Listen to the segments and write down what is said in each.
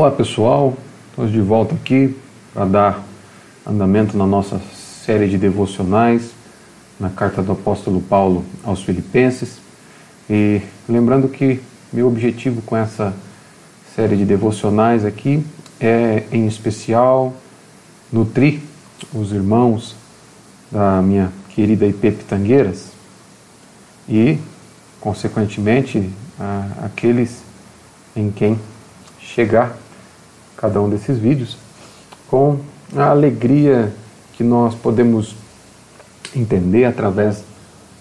Olá pessoal, estamos de volta aqui para dar andamento na nossa série de devocionais na carta do apóstolo Paulo aos Filipenses. E lembrando que meu objetivo com essa série de devocionais aqui é, em especial, nutrir os irmãos da minha querida IP Pitangueiras e, consequentemente, aqueles em quem chegar cada um desses vídeos com a alegria que nós podemos entender através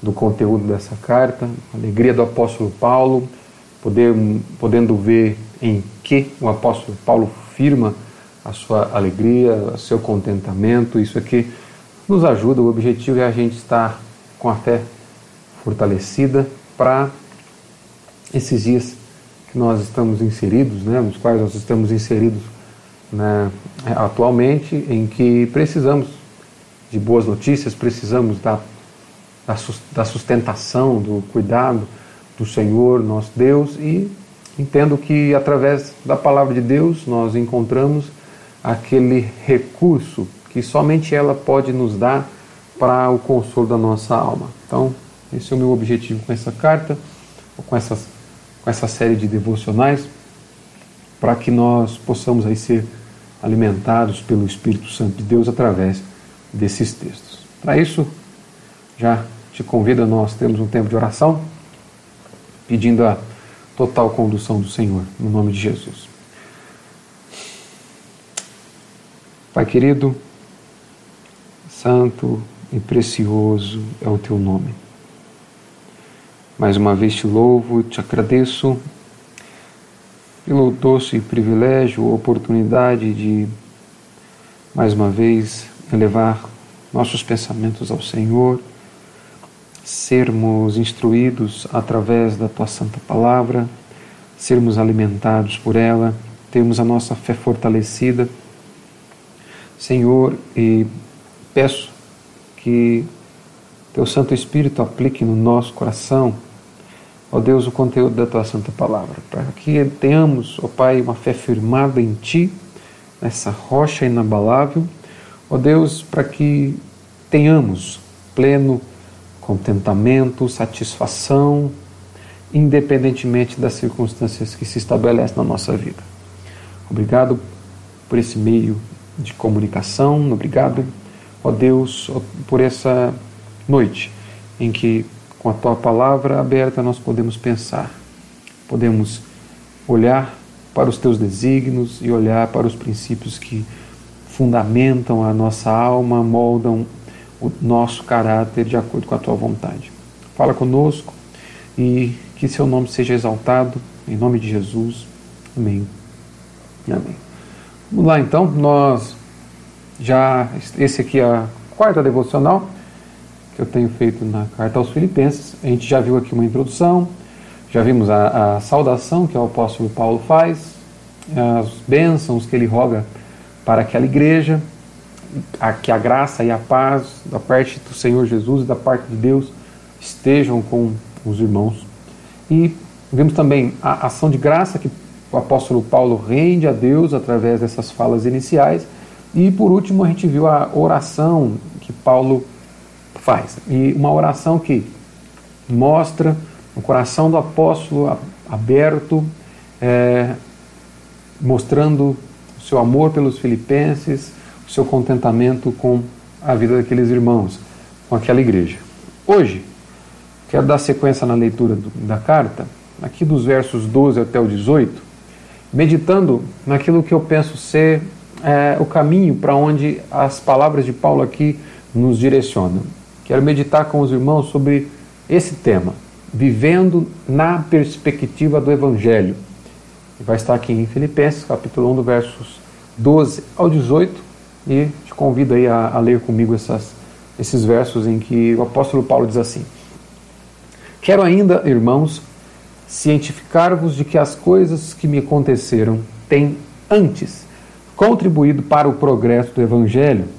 do conteúdo dessa carta, a alegria do apóstolo Paulo, poder, podendo ver em que o apóstolo Paulo firma a sua alegria, o seu contentamento, isso aqui nos ajuda, o objetivo é a gente estar com a fé fortalecida para esses dias que nós estamos inseridos, né, nos quais nós estamos inseridos né, atualmente, em que precisamos de boas notícias, precisamos da, da sustentação, do cuidado do Senhor, nosso Deus, e entendo que através da palavra de Deus nós encontramos aquele recurso que somente ela pode nos dar para o consolo da nossa alma. Então, esse é o meu objetivo com essa carta, com essas com essa série de devocionais, para que nós possamos aí ser alimentados pelo Espírito Santo de Deus através desses textos. Para isso, já te convido a nós termos um tempo de oração, pedindo a total condução do Senhor, no nome de Jesus. Pai querido, santo e precioso é o teu nome. Mais uma vez te louvo, te agradeço pelo doce privilégio, oportunidade de mais uma vez elevar nossos pensamentos ao Senhor, sermos instruídos através da tua santa palavra, sermos alimentados por ela, termos a nossa fé fortalecida. Senhor, e peço que teu Santo Espírito aplique no nosso coração ó Deus, o conteúdo da tua santa palavra, para que tenhamos, ó Pai, uma fé firmada em Ti, nessa rocha inabalável, ó Deus, para que tenhamos pleno contentamento, satisfação, independentemente das circunstâncias que se estabelecem na nossa vida. Obrigado por esse meio de comunicação, obrigado, ó Deus, por essa noite em que com a tua palavra aberta, nós podemos pensar, podemos olhar para os teus desígnios e olhar para os princípios que fundamentam a nossa alma, moldam o nosso caráter de acordo com a tua vontade. Fala conosco e que seu nome seja exaltado, em nome de Jesus. Amém. Amém. Vamos lá então, nós já, esse aqui é a quarta devocional que eu tenho feito na carta aos Filipenses. A gente já viu aqui uma introdução, já vimos a, a saudação que o apóstolo Paulo faz, as bênçãos que ele roga para aquela igreja, a, que a graça e a paz da parte do Senhor Jesus e da parte de Deus estejam com os irmãos. E vimos também a ação de graça que o apóstolo Paulo rende a Deus através dessas falas iniciais. E por último, a gente viu a oração que Paulo faz. E uma oração que mostra o coração do apóstolo aberto, é, mostrando o seu amor pelos filipenses, o seu contentamento com a vida daqueles irmãos, com aquela igreja. Hoje, quero dar sequência na leitura do, da carta, aqui dos versos 12 até o 18, meditando naquilo que eu penso ser é, o caminho para onde as palavras de Paulo aqui nos direcionam. Quero meditar com os irmãos sobre esse tema, vivendo na perspectiva do Evangelho. Vai estar aqui em Filipenses, capítulo 1, do versos 12 ao 18, e te convido aí a, a ler comigo essas, esses versos em que o apóstolo Paulo diz assim: Quero ainda, irmãos, cientificar-vos de que as coisas que me aconteceram têm antes contribuído para o progresso do Evangelho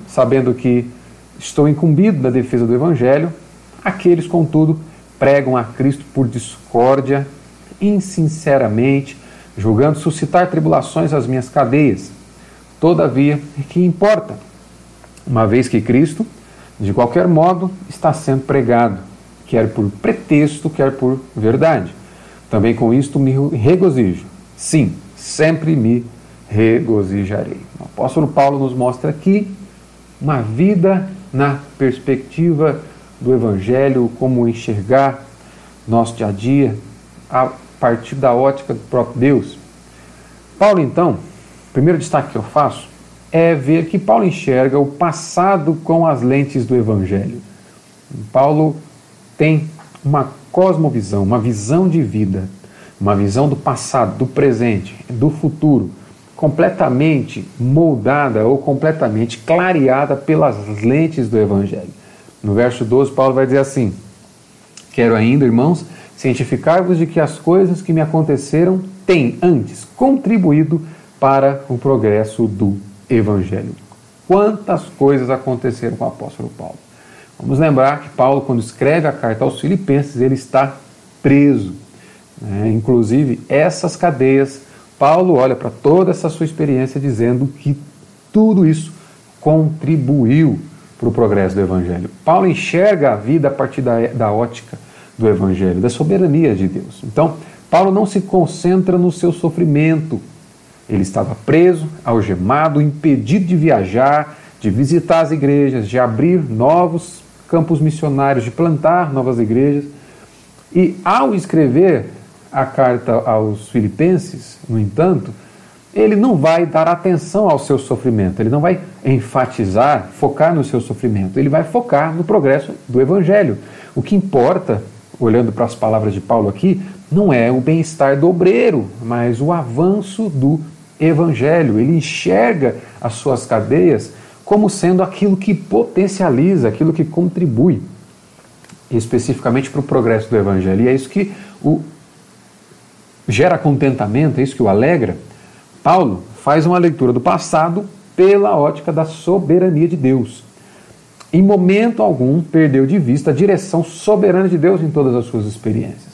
sabendo que estou incumbido da defesa do Evangelho, aqueles, contudo, pregam a Cristo por discórdia, insinceramente, julgando suscitar tribulações às minhas cadeias. Todavia, que importa? Uma vez que Cristo, de qualquer modo, está sendo pregado, quer por pretexto, quer por verdade. Também com isto me regozijo. Sim, sempre me regozijarei. O apóstolo Paulo nos mostra aqui uma vida na perspectiva do Evangelho, como enxergar nosso dia a dia a partir da ótica do próprio Deus. Paulo, então, o primeiro destaque que eu faço é ver que Paulo enxerga o passado com as lentes do Evangelho. Paulo tem uma cosmovisão, uma visão de vida, uma visão do passado, do presente, do futuro, completamente moldada ou completamente clareada pelas lentes do Evangelho. No verso 12, Paulo vai dizer assim: Quero ainda, irmãos, cientificar-vos de que as coisas que me aconteceram têm antes contribuído para o progresso do Evangelho. Quantas coisas aconteceram com o apóstolo Paulo? Vamos lembrar que Paulo, quando escreve a carta aos Filipenses, ele está preso. Né? Inclusive, essas cadeias Paulo olha para toda essa sua experiência dizendo que tudo isso contribuiu para o progresso do Evangelho. Paulo enxerga a vida a partir da, da ótica do Evangelho, da soberania de Deus. Então, Paulo não se concentra no seu sofrimento. Ele estava preso, algemado, impedido de viajar, de visitar as igrejas, de abrir novos campos missionários, de plantar novas igrejas. E ao escrever a carta aos Filipenses, no entanto, ele não vai dar atenção ao seu sofrimento, ele não vai enfatizar, focar no seu sofrimento, ele vai focar no progresso do Evangelho. O que importa, olhando para as palavras de Paulo aqui, não é o bem-estar do obreiro, mas o avanço do Evangelho. Ele enxerga as suas cadeias como sendo aquilo que potencializa, aquilo que contribui especificamente para o progresso do Evangelho. E é isso que o gera contentamento, é isso que o alegra, Paulo faz uma leitura do passado pela ótica da soberania de Deus. Em momento algum perdeu de vista a direção soberana de Deus em todas as suas experiências.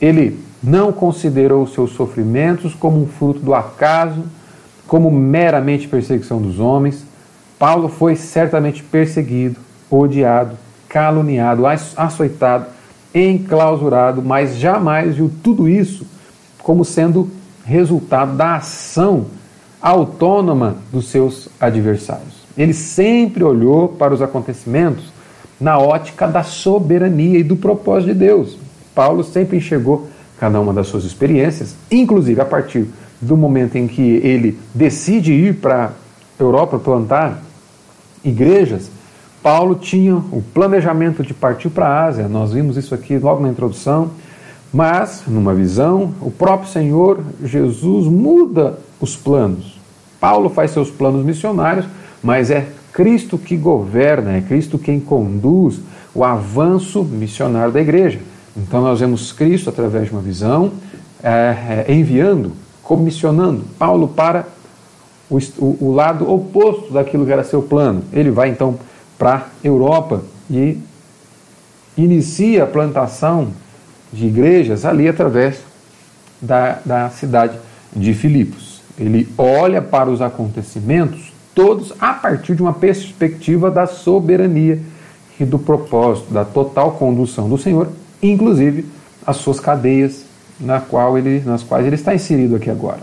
Ele não considerou seus sofrimentos como um fruto do acaso, como meramente perseguição dos homens. Paulo foi certamente perseguido, odiado, caluniado, açoitado, enclausurado, mas jamais viu tudo isso como sendo resultado da ação autônoma dos seus adversários. Ele sempre olhou para os acontecimentos na ótica da soberania e do propósito de Deus. Paulo sempre enxergou cada uma das suas experiências, inclusive a partir do momento em que ele decide ir para a Europa plantar igrejas, Paulo tinha o planejamento de partir para a Ásia. Nós vimos isso aqui logo na introdução. Mas, numa visão, o próprio Senhor Jesus muda os planos. Paulo faz seus planos missionários, mas é Cristo que governa, é Cristo quem conduz o avanço missionário da igreja. Então nós vemos Cristo através de uma visão, é, é, enviando, comissionando Paulo para o, o, o lado oposto daquilo que era seu plano. Ele vai então para a Europa e inicia a plantação de igrejas ali através da, da cidade de Filipos. Ele olha para os acontecimentos todos a partir de uma perspectiva da soberania e do propósito, da total condução do Senhor, inclusive as suas cadeias na qual ele, nas quais ele está inserido aqui agora.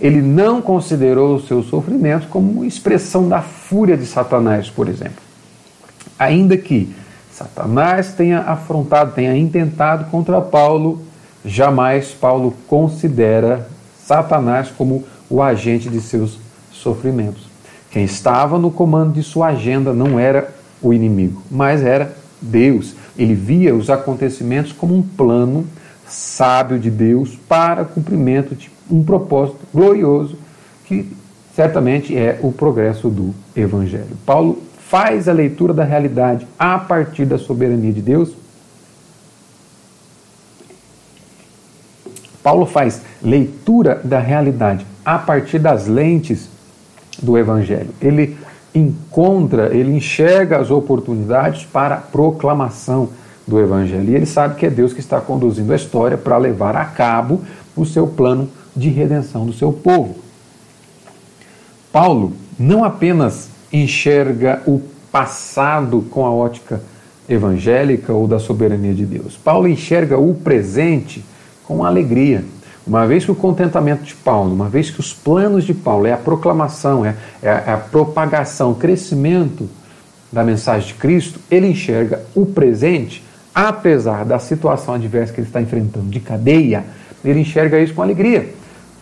Ele não considerou os seus sofrimentos como expressão da fúria de Satanás, por exemplo. Ainda que Satanás tenha afrontado, tenha intentado contra Paulo, jamais Paulo considera Satanás como o agente de seus sofrimentos. Quem estava no comando de sua agenda não era o inimigo, mas era Deus. Ele via os acontecimentos como um plano sábio de Deus para cumprimento de um propósito glorioso que certamente é o progresso do Evangelho. Paulo faz a leitura da realidade a partir da soberania de Deus. Paulo faz leitura da realidade a partir das lentes do Evangelho. Ele encontra, ele enxerga as oportunidades para a proclamação do Evangelho. E ele sabe que é Deus que está conduzindo a história para levar a cabo o seu plano de redenção do seu povo. Paulo não apenas enxerga o passado com a ótica evangélica ou da soberania de Deus. Paulo enxerga o presente com alegria. Uma vez que o contentamento de Paulo, uma vez que os planos de Paulo é a proclamação, é, é, a, é a propagação, o crescimento da mensagem de Cristo, ele enxerga o presente, apesar da situação adversa que ele está enfrentando de cadeia, ele enxerga isso com alegria.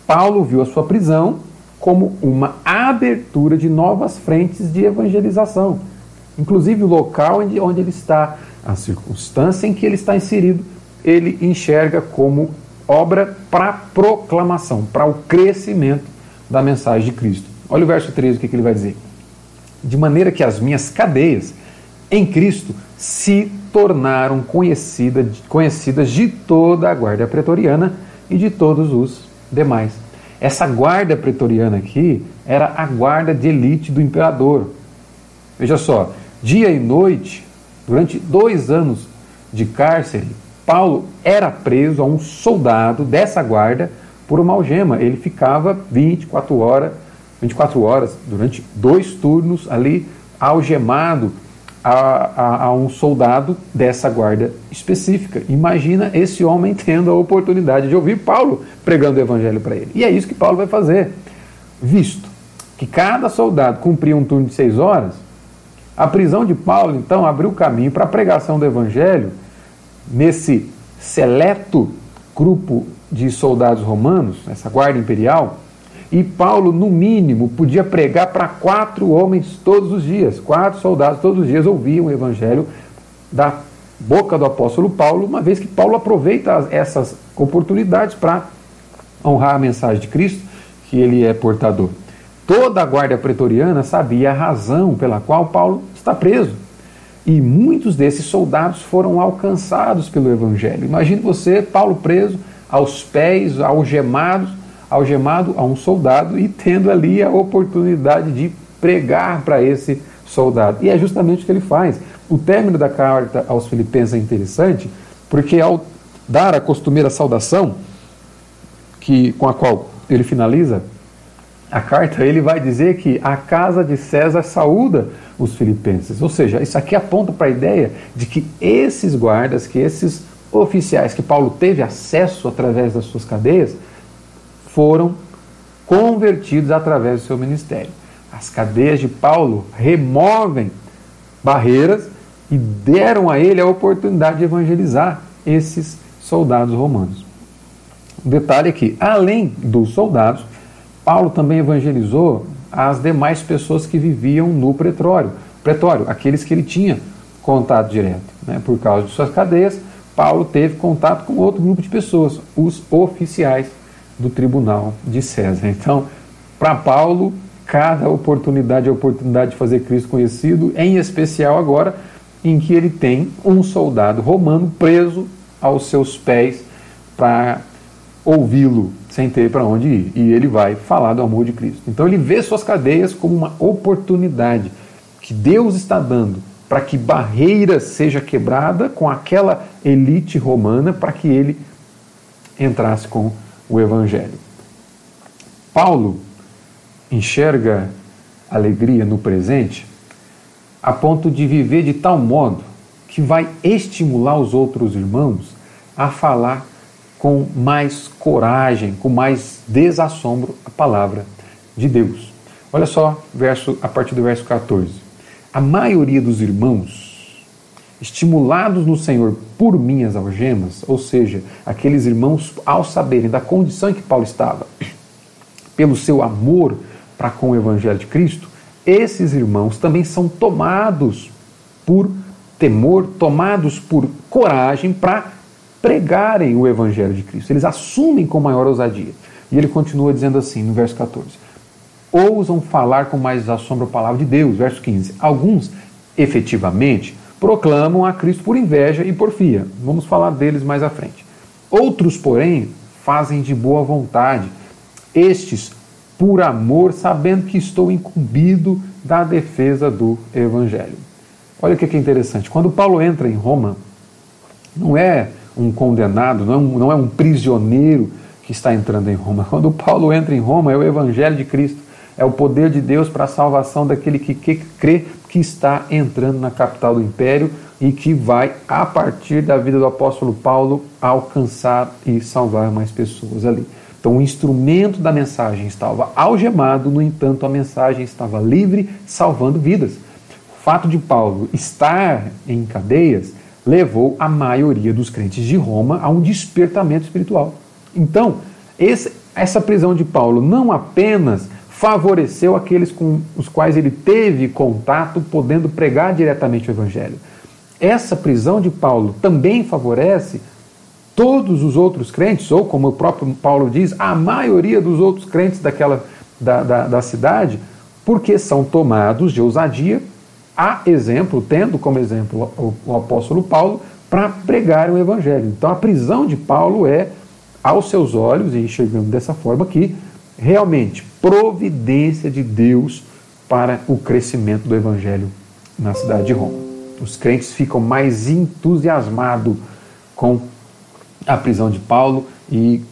Paulo viu a sua prisão como uma abertura de novas frentes de evangelização, inclusive o local onde ele está, a circunstância em que ele está inserido, ele enxerga como obra para proclamação, para o crescimento da mensagem de Cristo. Olha o verso 13, o que, ele vai dizer. De maneira que as minhas cadeias em Cristo se tornaram conhecida, conhecidas de toda a guarda pretoriana e de todos os demais. Essa guarda pretoriana aqui era a guarda de elite do imperador. Veja só, dia e noite, durante dois anos de cárcere, Paulo era preso a um soldado dessa guarda por uma algema. Ele ficava 24 horas, 24 horas durante dois turnos ali algemado a, a, a, um soldado dessa guarda específica. Imagina esse homem tendo a oportunidade de ouvir Paulo pregando o evangelho para ele. E é isso que Paulo vai fazer. Visto que cada soldado cumpria um turno de seis horas, a prisão de Paulo então abriu caminho para a pregação do evangelho nesse seleto grupo de soldados romanos, essa guarda imperial, e Paulo, no mínimo, podia pregar para quatro homens todos os dias. Quatro soldados todos os dias ouviam o evangelho da boca do apóstolo Paulo, uma vez que Paulo aproveita essas oportunidades para honrar a mensagem de Cristo, que ele é portador. Toda a guarda pretoriana sabia a razão pela qual Paulo está preso. E muitos desses soldados foram alcançados pelo Evangelho. Imagine você, Paulo preso, aos pés, algemados, algemado a um soldado e tendo ali a oportunidade de pregar para esse soldado. E é justamente o que ele faz. O término da carta aos Filipenses é interessante, porque ao dar a costumeira saudação, que, com a qual ele finaliza a carta, ele vai dizer que a casa de César saúda os filipenses. Ou seja, isso aqui aponta para a ideia de que esses guardas, que esses oficiais que Paulo teve acesso através das suas cadeias, foram convertidos através do seu ministério. As cadeias de Paulo removem barreiras e deram a ele a oportunidade de evangelizar esses soldados romanos. Um detalhe aqui: além dos soldados, Paulo também evangelizou as demais pessoas que viviam no pretório, pretório aqueles que ele tinha contato direto. Né? Por causa de suas cadeias, Paulo teve contato com outro grupo de pessoas, os oficiais do tribunal de César. Então, para Paulo, cada oportunidade é oportunidade de fazer Cristo conhecido, em especial agora em que ele tem um soldado romano preso aos seus pés para ouvi-lo sem ter para onde ir. E ele vai falar do amor de Cristo. Então ele vê suas cadeias como uma oportunidade que Deus está dando para que barreira seja quebrada com aquela elite romana para que ele entrasse com o evangelho. Paulo enxerga alegria no presente a ponto de viver de tal modo que vai estimular os outros irmãos a falar com mais coragem, com mais desassombro a palavra de Deus. Olha só, verso a partir do verso 14. A maioria dos irmãos, estimulados no Senhor por minhas algemas, ou seja, aqueles irmãos ao saberem da condição em que Paulo estava, pelo seu amor para com o evangelho de Cristo, esses irmãos também são tomados por temor, tomados por coragem para pregarem o evangelho de Cristo. Eles assumem com maior ousadia. E ele continua dizendo assim no verso 14: Ousam falar com mais assombro a palavra de Deus. Verso 15: Alguns, efetivamente, proclamam a Cristo por inveja e porfia. Vamos falar deles mais à frente. Outros, porém, fazem de boa vontade. Estes, por amor, sabendo que estou incumbido da defesa do Evangelho. Olha o que é interessante. Quando Paulo entra em Roma, não é um condenado, não é um, não é um prisioneiro que está entrando em Roma. Quando Paulo entra em Roma, é o Evangelho de Cristo, é o poder de Deus para a salvação daquele que, que crê que está entrando na capital do império e que vai, a partir da vida do apóstolo Paulo, alcançar e salvar mais pessoas ali. Então, o instrumento da mensagem estava algemado, no entanto, a mensagem estava livre, salvando vidas. O fato de Paulo estar em cadeias levou a maioria dos crentes de Roma a um despertamento espiritual. Então, esse, essa prisão de Paulo não apenas favoreceu aqueles com os quais ele teve contato, podendo pregar diretamente o Evangelho. Essa prisão de Paulo também favorece todos os outros crentes, ou como o próprio Paulo diz, a maioria dos outros crentes daquela, da, da, da cidade, porque são tomados de ousadia, a exemplo, tendo como exemplo o, o apóstolo Paulo, para pregar o Evangelho. Então a prisão de Paulo é, aos seus olhos, e enxergando dessa forma aqui, realmente providência de Deus para o crescimento do Evangelho na cidade de Roma. Os crentes ficam mais entusiasmados com a prisão de Paulo e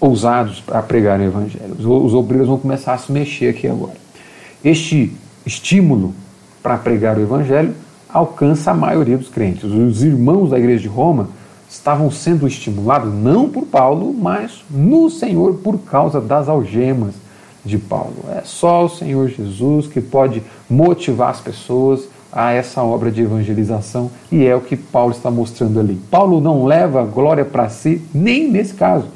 ousados para pregar o Evangelho. Os obreiros vão começar a se mexer aqui agora. Este estímulo para pregar o Evangelho alcança a maioria dos crentes. Os irmãos da igreja de Roma estavam sendo estimulados não por Paulo, mas no Senhor por causa das algemas de Paulo. É só o Senhor Jesus que pode motivar as pessoas a essa obra de evangelização e é o que Paulo está mostrando ali. Paulo não leva glória para si, nem nesse caso.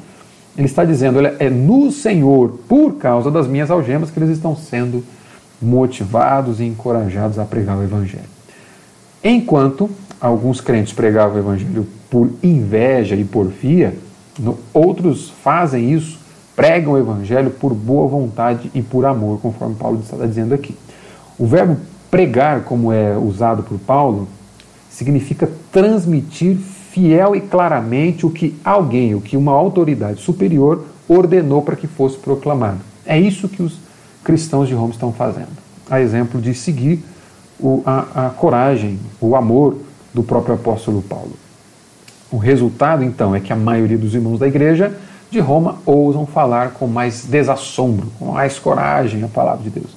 Ele está dizendo, é no Senhor, por causa das minhas algemas, que eles estão sendo motivados e encorajados a pregar o Evangelho. Enquanto alguns crentes pregavam o Evangelho por inveja e porfia, outros fazem isso, pregam o Evangelho por boa vontade e por amor, conforme Paulo está dizendo aqui. O verbo pregar, como é usado por Paulo, significa transmitir fiel e claramente o que alguém, o que uma autoridade superior ordenou para que fosse proclamado. É isso que os cristãos de Roma estão fazendo. A exemplo de seguir o, a, a coragem, o amor do próprio apóstolo Paulo. O resultado, então, é que a maioria dos irmãos da igreja de Roma ousam falar com mais desassombro, com mais coragem a palavra de Deus.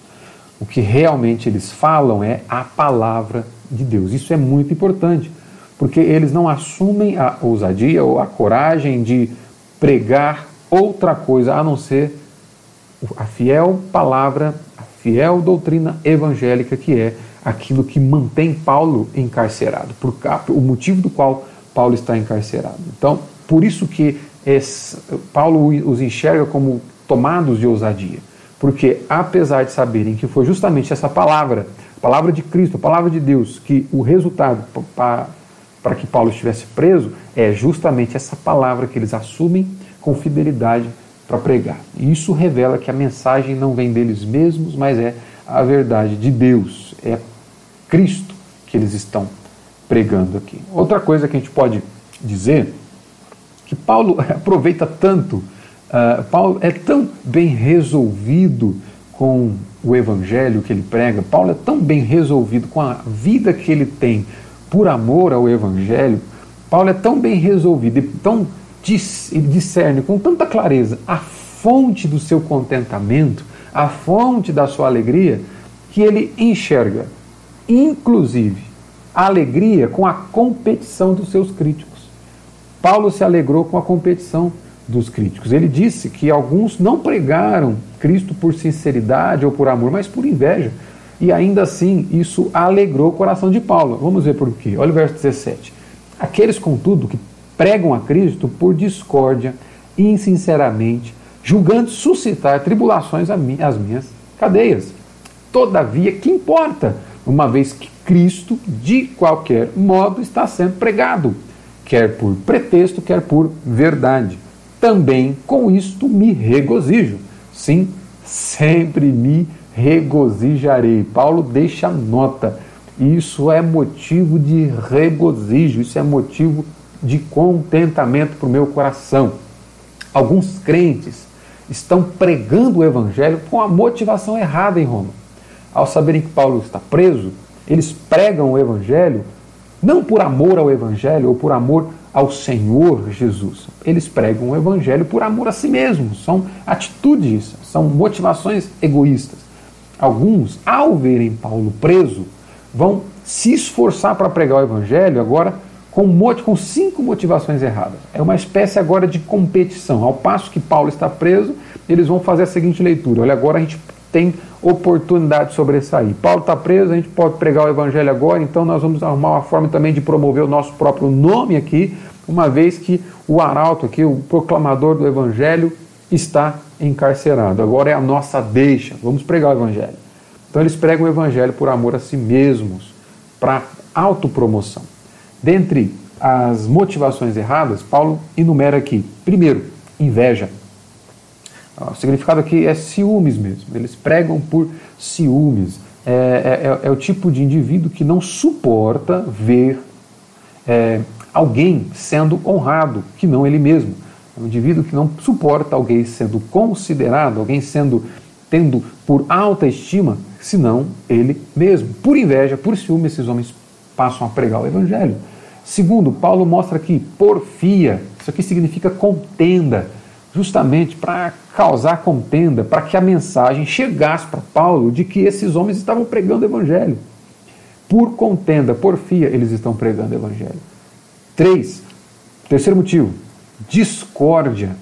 O que realmente eles falam é a palavra de Deus. Isso é muito importante, porque eles não assumem a ousadia ou a coragem de pregar outra coisa a não ser a fiel palavra, a fiel doutrina evangélica que é aquilo que mantém Paulo encarcerado, por o motivo do qual Paulo está encarcerado. Então, por isso que esse, Paulo os enxerga como tomados de ousadia. Porque, apesar de saberem que foi justamente essa palavra, a palavra de Cristo, a palavra de Deus, que o resultado para, que Paulo estivesse preso é justamente essa palavra que eles assumem com fidelidade para pregar. E isso revela que a mensagem não vem deles mesmos, mas é a verdade de Deus, é Cristo que eles estão pregando aqui. Outra coisa que a gente pode dizer que Paulo aproveita tanto, uh, Paulo é tão bem resolvido com o evangelho que ele prega, Paulo é tão bem resolvido com a vida que ele tem por amor ao evangelho, Paulo é tão bem resolvido e tão discerne com tanta clareza a fonte do seu contentamento, a fonte da sua alegria, que ele enxerga, inclusive, alegria com a competição dos seus críticos. Paulo se alegrou com a competição dos críticos. Ele disse que alguns não pregaram Cristo por sinceridade ou por amor, mas por inveja. E ainda assim, isso alegrou o coração de Paulo. Vamos ver por quê. Olha o verso 17. Aqueles, contudo, que pregam a Cristo por discórdia, insinceramente, julgando suscitar tribulações às minhas cadeias. Todavia, que importa? uma vez que Cristo, de qualquer modo, está sendo pregado. quer por pretexto, quer por verdade. Também com isto me regozijo. Sim, sempre me regozijarei. Paulo deixa nota. Isso é motivo de regozijo, isso é motivo de contentamento para o meu coração. Alguns crentes estão pregando o evangelho com a motivação errada em Roma. Ao saberem que Paulo está preso, eles pregam o evangelho não por amor ao evangelho ou por amor ao Senhor Jesus. Eles pregam o evangelho por amor a si mesmos. São atitudes, são motivações egoístas. Alguns, ao verem Paulo preso, vão se esforçar para pregar o evangelho agora com, com cinco motivações erradas. É uma espécie agora de competição. Ao passo que Paulo está preso, eles vão fazer a seguinte leitura: olha, agora a gente tem oportunidade de sobressair. Paulo está preso, a gente pode pregar o evangelho agora, então nós vamos arrumar uma forma também de promover o nosso próprio nome aqui, uma vez que o arauto aqui, o proclamador do evangelho, está encarcerado. Agora é a nossa deixa, vamos pregar o evangelho. Então eles pregam o evangelho por amor a si mesmos, para autopromoção. Dentre as motivações erradas, Paulo enumera aqui: primeiro, inveja. O significado aqui é ciúmes mesmo. Eles pregam por ciúmes. É, é, é, é o tipo de indivíduo que não suporta ver é, alguém sendo honrado, que não ele mesmo. É um indivíduo que não suporta alguém sendo considerado, alguém sendo tendo por alta estima, senão ele mesmo. Por inveja, por ciúme, esses homens passam a pregar o evangelho. Segundo, Paulo mostra que porfia, isso aqui significa contenda, justamente para causar contenda, para que a mensagem chegasse para Paulo de que esses homens estavam pregando o evangelho. Por contenda, porfia, eles estão pregando o evangelho. Três, terceiro motivo, discórdia.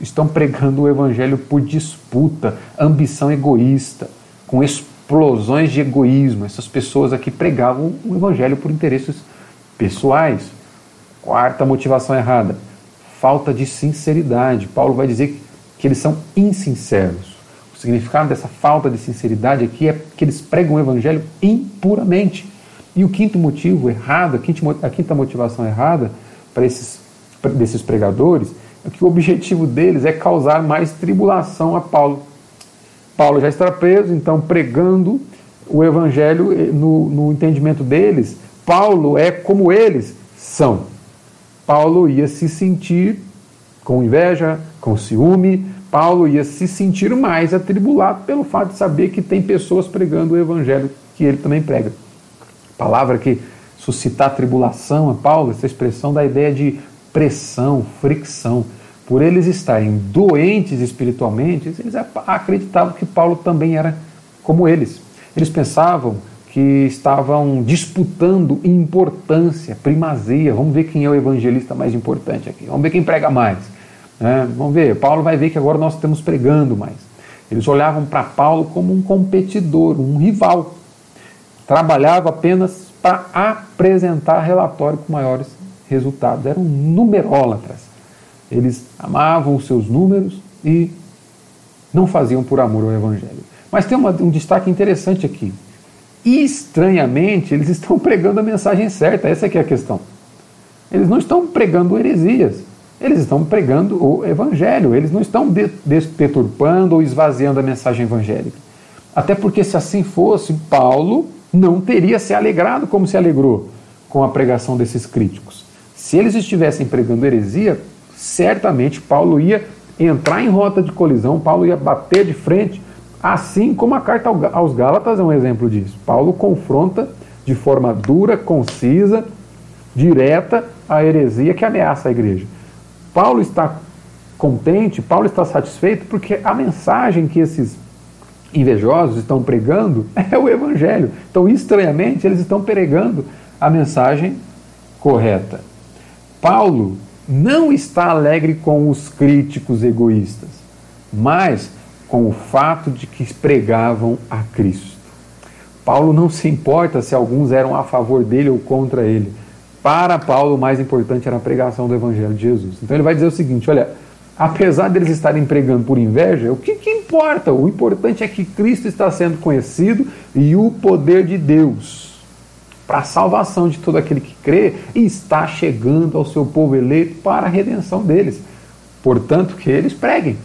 Estão pregando o evangelho por disputa, ambição egoísta, com explosões de egoísmo. Essas pessoas aqui pregavam o evangelho por interesses pessoais. Quarta motivação errada, falta de sinceridade. Paulo vai dizer que eles são insinceros. O significado dessa falta de sinceridade aqui é que eles pregam o evangelho impuramente. E o quinto motivo errado, a quinta motivação errada para esses desses pregadores é que o objetivo deles é causar mais tribulação a Paulo. Paulo já está preso, então pregando o evangelho eh, no, no entendimento deles Paulo é como eles são. Paulo ia se sentir com inveja, com ciúme, Paulo ia se sentir mais atribulado pelo fato de saber que tem pessoas pregando o evangelho que ele também prega. Palavra que suscitar tribulação a Paulo, essa expressão da ideia de pressão, fricção. Por eles estarem doentes espiritualmente, eles acreditavam que Paulo também era como eles. Eles pensavam que estavam disputando importância, primazia. Vamos ver quem é o evangelista mais importante aqui. Vamos ver quem prega mais. Né? Vamos ver. Paulo vai ver que agora nós estamos pregando mais. Eles olhavam para Paulo como um competidor, um rival. Trabalhava apenas para apresentar relatório com maiores resultados. Eram numerólatras. Eles amavam os seus números e não faziam por amor ao Evangelho. Mas tem uma, um destaque interessante aqui estranhamente, eles estão pregando a mensagem certa, essa é é a questão. Eles não estão pregando heresias, eles estão pregando o evangelho, eles não estão deturpando ou esvaziando a mensagem evangélica. Até porque se assim fosse, Paulo não teria se alegrado como se alegrou com a pregação desses críticos. Se eles estivessem pregando heresia, certamente Paulo ia entrar em rota de colisão, Paulo ia bater de frente Assim como a carta aos Gálatas é um exemplo disso. Paulo confronta de forma dura, concisa, direta a heresia que ameaça a igreja. Paulo está contente, Paulo está satisfeito porque a mensagem que esses invejosos estão pregando é o evangelho. Então, estranhamente, eles estão pregando a mensagem correta. Paulo não está alegre com os críticos egoístas, mas com o fato de que pregavam a Cristo. Paulo não se importa se alguns eram a favor dele ou contra ele. Para Paulo, o mais importante era a pregação do Evangelho de Jesus. Então ele vai dizer o seguinte: olha, apesar deles estarem pregando por inveja, o que, que importa? O importante é que Cristo está sendo conhecido e o poder de Deus. para a salvação de todo aquele que crê está chegando ao seu povo eleito para a redenção deles. Portanto, que eles preguem.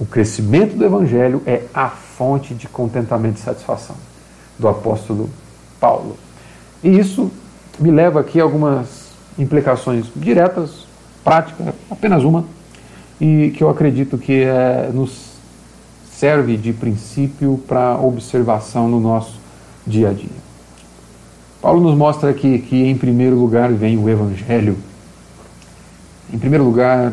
O crescimento do Evangelho é a fonte de contentamento e satisfação do apóstolo Paulo. E isso me leva aqui a algumas implicações diretas, práticas, apenas uma, e que eu acredito que é, nos serve de princípio para observação no nosso dia a dia. Paulo nos mostra aqui que, em primeiro lugar, vem o Evangelho. Em primeiro lugar,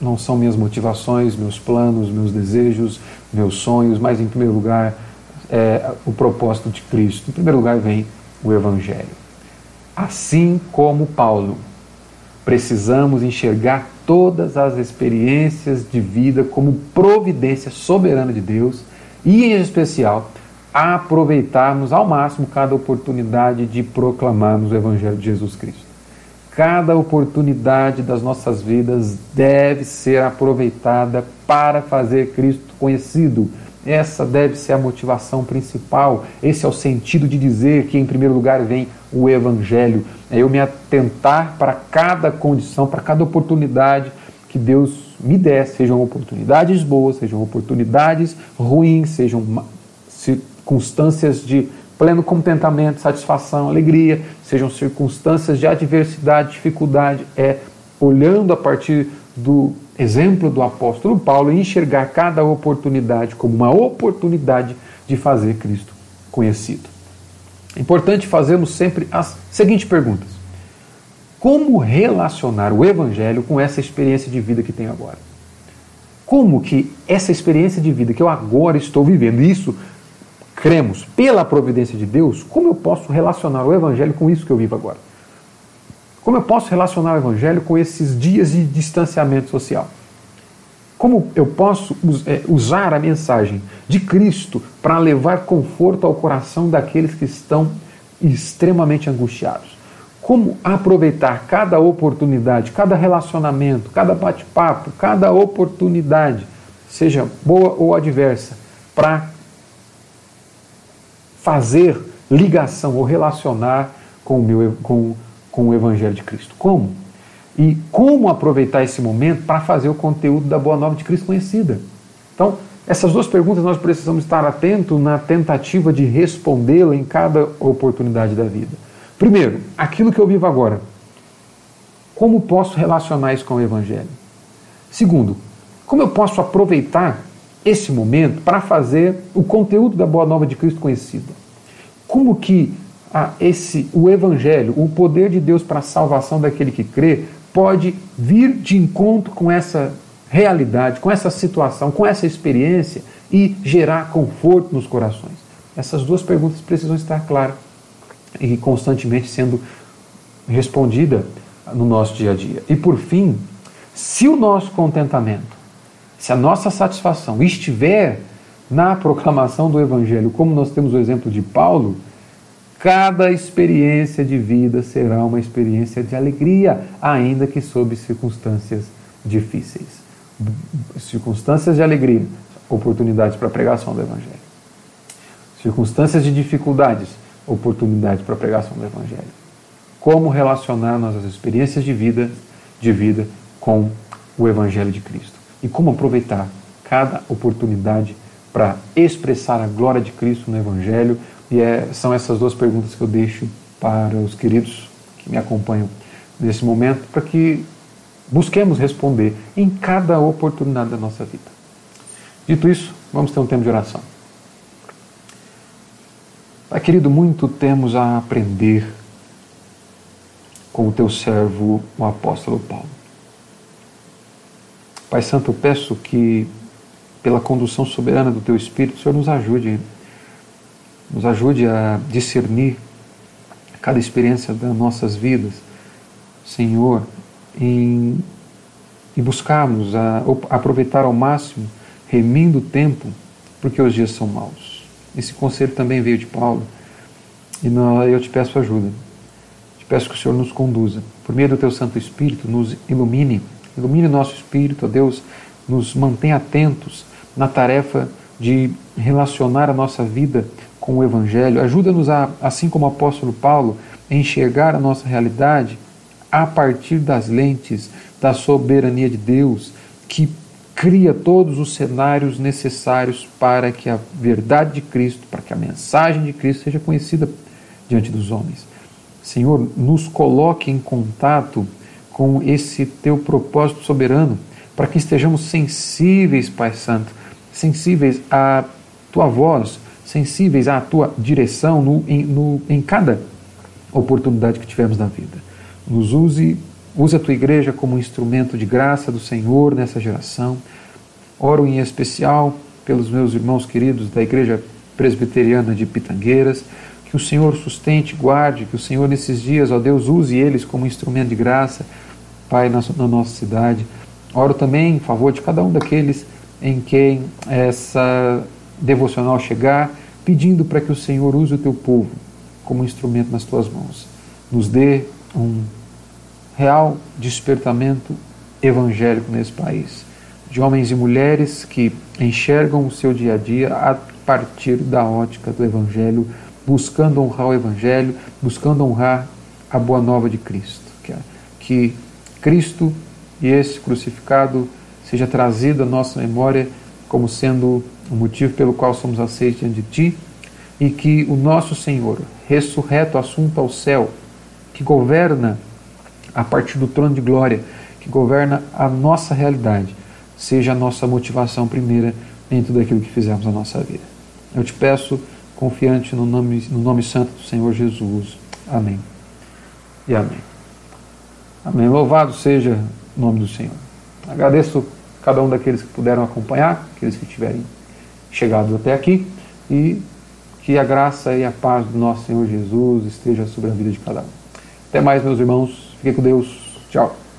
não são minhas motivações, meus planos, meus desejos, meus sonhos, mas, em primeiro lugar, é o propósito de Cristo. Em primeiro lugar, vem o Evangelho. Assim como Paulo, precisamos enxergar todas as experiências de vida como providência soberana de Deus e, em especial, aproveitarmos ao máximo cada oportunidade de proclamarmos o Evangelho de Jesus Cristo. Cada oportunidade das nossas vidas deve ser aproveitada para fazer Cristo conhecido. Essa deve ser a motivação principal. Esse é o sentido de dizer que, em primeiro lugar, vem o Evangelho. É eu me atentar para cada condição, para cada oportunidade que Deus me der, sejam oportunidades boas, sejam oportunidades ruins, sejam circunstâncias de pleno contentamento, satisfação, alegria, sejam circunstâncias de adversidade, dificuldade, é olhando a partir do exemplo do apóstolo Paulo e enxergar cada oportunidade como uma oportunidade de fazer Cristo conhecido. É importante fazermos sempre as seguintes perguntas: Como relacionar o Evangelho com essa experiência de vida que tenho agora? Como que essa experiência de vida que eu agora estou vivendo, isso cremos pela providência de Deus, como eu posso relacionar o Evangelho com isso que eu vivo agora? Como eu posso relacionar o Evangelho com esses dias de distanciamento social? Como eu posso é, usar a mensagem de Cristo para levar conforto ao coração daqueles que estão extremamente angustiados? Como aproveitar cada oportunidade, cada relacionamento, cada bate-papo, cada oportunidade, seja boa ou adversa, para fazer ligação ou relacionar com o, meu, com, com o Evangelho de Cristo. Como? E como aproveitar esse momento para fazer o conteúdo da Boa Nova de Cristo conhecida. Então, essas duas perguntas nós precisamos estar atentos na tentativa de respondê-la em cada oportunidade da vida. Primeiro, aquilo que eu vivo agora. Como posso relacionar isso com o Evangelho? Segundo, como eu posso aproveitar esse momento para fazer o conteúdo da Boa Nova de Cristo conhecido. Como que ah, esse o Evangelho, o poder de Deus para a salvação daquele que crê, pode vir de encontro com essa realidade, com essa situação, com essa experiência e gerar conforto nos corações? Essas duas perguntas precisam estar claras e constantemente sendo respondida no nosso dia a dia. E por fim, se o nosso contentamento se a nossa satisfação estiver na proclamação do Evangelho, como nós temos o exemplo de Paulo, cada experiência de vida será uma experiência de alegria, ainda que sob circunstâncias difíceis. Circunstâncias de alegria, oportunidades para a pregação do Evangelho. Circunstâncias de dificuldades, oportunidades para a pregação do Evangelho. Como relacionar nossas experiências de vida, de vida com o Evangelho de Cristo e como aproveitar cada oportunidade para expressar a glória de Cristo no Evangelho. E é, são essas duas perguntas que eu deixo para os queridos que me acompanham nesse momento, para que busquemos responder em cada oportunidade da nossa vida. Dito isso, vamos ter um tempo de oração. Pai querido, muito temos a aprender com o teu servo, o apóstolo Paulo. Pai Santo, eu peço que, pela condução soberana do Teu Espírito, o Senhor nos ajude, nos ajude a discernir cada experiência das nossas vidas, Senhor, em, e buscarmos a, a aproveitar ao máximo, remindo o tempo, porque os dias são maus. Esse conselho também veio de Paulo, e eu te peço ajuda. Te peço que o Senhor nos conduza, por meio do Teu Santo Espírito, nos ilumine Ilumine o nosso espírito, ó Deus, nos mantém atentos na tarefa de relacionar a nossa vida com o Evangelho. Ajuda-nos a, assim como o apóstolo Paulo, enxergar a nossa realidade a partir das lentes da soberania de Deus, que cria todos os cenários necessários para que a verdade de Cristo, para que a mensagem de Cristo seja conhecida diante dos homens. Senhor, nos coloque em contato com esse teu propósito soberano, para que estejamos sensíveis, Pai Santo, sensíveis à tua voz, sensíveis à tua direção no, em, no, em cada oportunidade que tivermos na vida. Nos use, use a tua igreja como instrumento de graça do Senhor nessa geração. Oro em especial pelos meus irmãos queridos da Igreja Presbiteriana de Pitangueiras, que o Senhor sustente, guarde, que o Senhor nesses dias, ó Deus, use eles como instrumento de graça, Pai, na, na nossa cidade. Oro também em favor de cada um daqueles em quem essa devocional chegar, pedindo para que o Senhor use o teu povo como instrumento nas tuas mãos. Nos dê um real despertamento evangélico nesse país, de homens e mulheres que enxergam o seu dia a dia a partir da ótica do Evangelho, buscando honrar o Evangelho, buscando honrar a boa nova de Cristo. Que Cristo e esse crucificado seja trazido à nossa memória como sendo o motivo pelo qual somos aceitos diante de Ti e que o nosso Senhor, ressurreto, assunto ao céu, que governa a partir do trono de glória, que governa a nossa realidade, seja a nossa motivação primeira em tudo aquilo que fizermos na nossa vida. Eu te peço, confiante no nome, no nome santo do Senhor Jesus. Amém. E amém. Amém. Louvado seja o nome do Senhor. Agradeço cada um daqueles que puderam acompanhar, aqueles que tiverem chegado até aqui e que a graça e a paz do nosso Senhor Jesus esteja sobre a vida de cada um. Até mais, meus irmãos. Fiquem com Deus. Tchau.